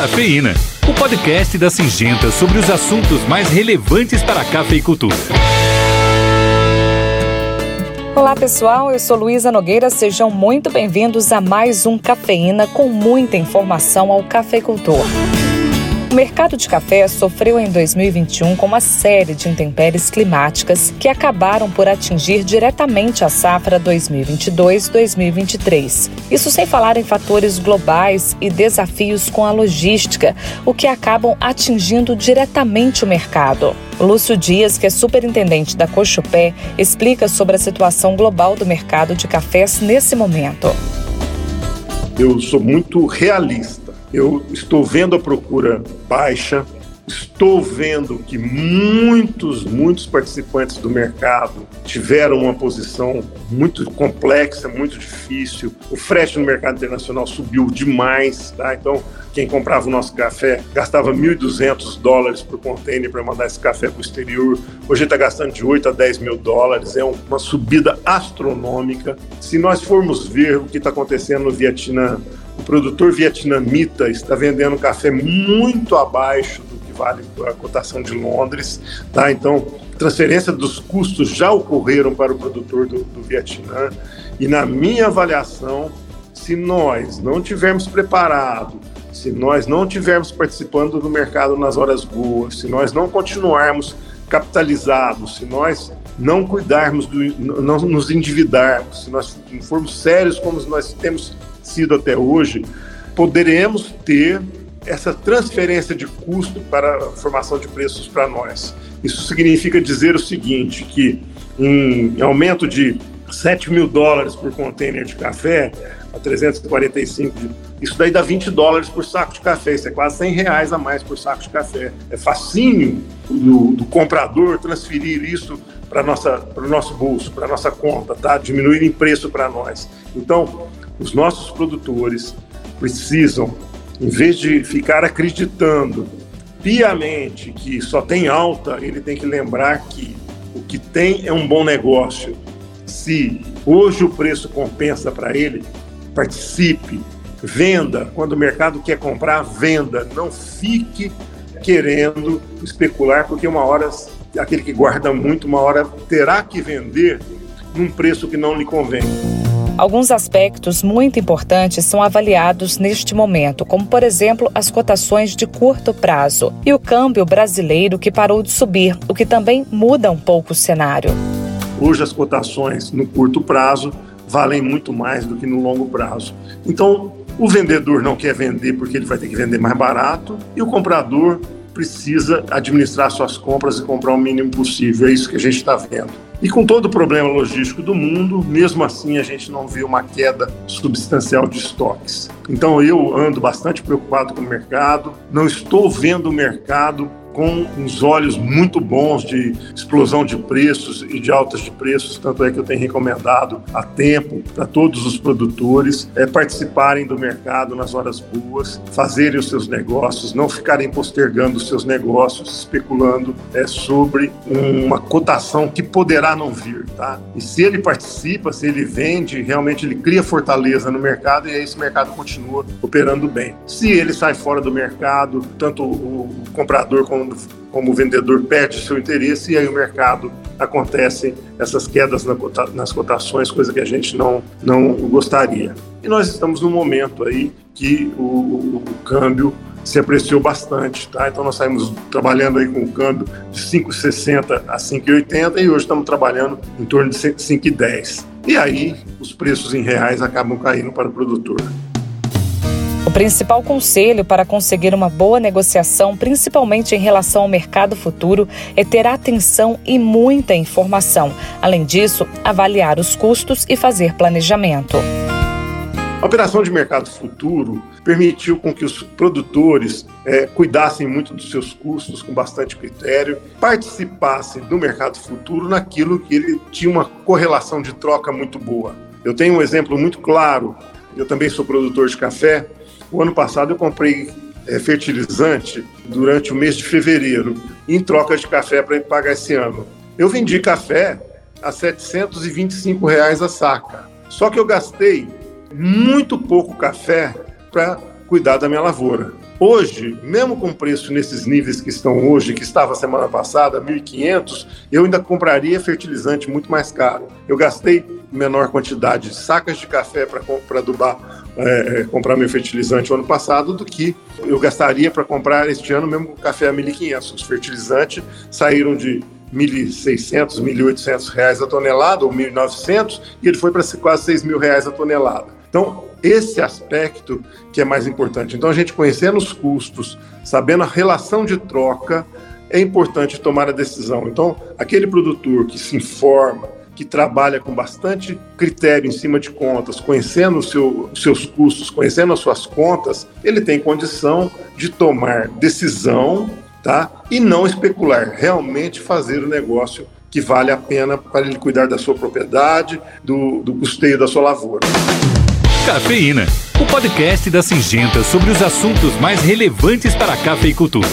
Cafeína, o podcast da Singenta sobre os assuntos mais relevantes para a cafeicultura. Olá pessoal, eu sou Luísa Nogueira, sejam muito bem-vindos a mais um Cafeína com muita informação ao cafeicultor. O mercado de café sofreu em 2021 com uma série de intempéries climáticas que acabaram por atingir diretamente a safra 2022-2023. Isso sem falar em fatores globais e desafios com a logística, o que acabam atingindo diretamente o mercado. Lúcio Dias, que é superintendente da Cochupé, explica sobre a situação global do mercado de cafés nesse momento. Eu sou muito realista eu estou vendo a procura baixa, estou vendo que muitos, muitos participantes do mercado tiveram uma posição muito complexa, muito difícil. O frete no mercado internacional subiu demais, tá? Então, quem comprava o nosso café gastava 1.200 dólares por container para mandar esse café para o exterior. Hoje está gastando de 8 a 10 mil dólares. É uma subida astronômica. Se nós formos ver o que está acontecendo no Vietnã, produtor vietnamita está vendendo café muito abaixo do que vale a cotação de Londres, tá? Então, transferência dos custos já ocorreram para o produtor do, do Vietnã e na minha avaliação, se nós não tivermos preparado, se nós não tivermos participando do mercado nas horas boas, se nós não continuarmos capitalizados, se nós não cuidarmos, do, não nos endividarmos, se nós formos sérios como nós temos sido até hoje, poderemos ter essa transferência de custo para a formação de preços para nós. Isso significa dizer o seguinte, que um aumento de 7 mil dólares por container de café a 345, isso daí dá 20 dólares por saco de café, isso é quase 100 reais a mais por saco de café. É facinho do, do comprador transferir isso para o nosso bolso, para nossa conta, tá? diminuir em preço para nós. Então, os nossos produtores precisam, em vez de ficar acreditando piamente que só tem alta, ele tem que lembrar que o que tem é um bom negócio. Se hoje o preço compensa para ele, participe, venda. Quando o mercado quer comprar, venda. Não fique querendo especular, porque uma hora aquele que guarda muito, uma hora terá que vender num preço que não lhe convém. Alguns aspectos muito importantes são avaliados neste momento, como, por exemplo, as cotações de curto prazo e o câmbio brasileiro que parou de subir, o que também muda um pouco o cenário. Hoje, as cotações no curto prazo valem muito mais do que no longo prazo. Então, o vendedor não quer vender porque ele vai ter que vender mais barato e o comprador precisa administrar suas compras e comprar o mínimo possível. É isso que a gente está vendo. E com todo o problema logístico do mundo, mesmo assim a gente não vê uma queda substancial de estoques. Então eu ando bastante preocupado com o mercado, não estou vendo o mercado com uns olhos muito bons de explosão de preços e de altas de preços, tanto é que eu tenho recomendado há tempo para todos os produtores é, participarem do mercado nas horas boas, fazerem os seus negócios, não ficarem postergando os seus negócios, especulando é, sobre uma cotação que poderá não vir, tá? E se ele participa, se ele vende, realmente ele cria fortaleza no mercado e aí esse mercado continua operando bem. Se ele sai fora do mercado, tanto o comprador como como o vendedor perde seu interesse e aí o mercado acontecem essas quedas nas cotações, coisa que a gente não, não gostaria. E nós estamos num momento aí que o, o, o câmbio se apreciou bastante, tá? Então nós saímos trabalhando aí com o câmbio de 5,60 a 5,80 e hoje estamos trabalhando em torno de 5,10. E aí os preços em reais acabam caindo para o produtor. O principal conselho para conseguir uma boa negociação, principalmente em relação ao mercado futuro, é ter atenção e muita informação. Além disso, avaliar os custos e fazer planejamento. A operação de mercado futuro permitiu com que os produtores é, cuidassem muito dos seus custos com bastante critério, participassem do mercado futuro naquilo que ele tinha uma correlação de troca muito boa. Eu tenho um exemplo muito claro. Eu também sou produtor de café o ano passado eu comprei é, fertilizante durante o mês de fevereiro, em troca de café para pagar esse ano. Eu vendi café a 725 reais a saca. Só que eu gastei muito pouco café para cuidar da minha lavoura. Hoje, mesmo com preço nesses níveis que estão hoje, que estava semana passada, 1.500, eu ainda compraria fertilizante muito mais caro. Eu gastei menor quantidade de sacas de café para adubar, é, é, comprar meu fertilizante o ano passado do que eu gastaria para comprar este ano mesmo com café a 1.500. Os fertilizantes saíram de 1.600, 1.800 reais a tonelada, ou 1.900, e ele foi para quase 6 mil reais a tonelada. Então, esse aspecto que é mais importante. Então, a gente conhecendo os custos, sabendo a relação de troca, é importante tomar a decisão. Então, aquele produtor que se informa, que trabalha com bastante critério em cima de contas, conhecendo seu, os seus custos, conhecendo as suas contas, ele tem condição de tomar decisão tá? e não especular, realmente fazer o negócio que vale a pena para ele cuidar da sua propriedade, do, do custeio da sua lavoura. Cafeína, o podcast da Singenta sobre os assuntos mais relevantes para a cafeicultura.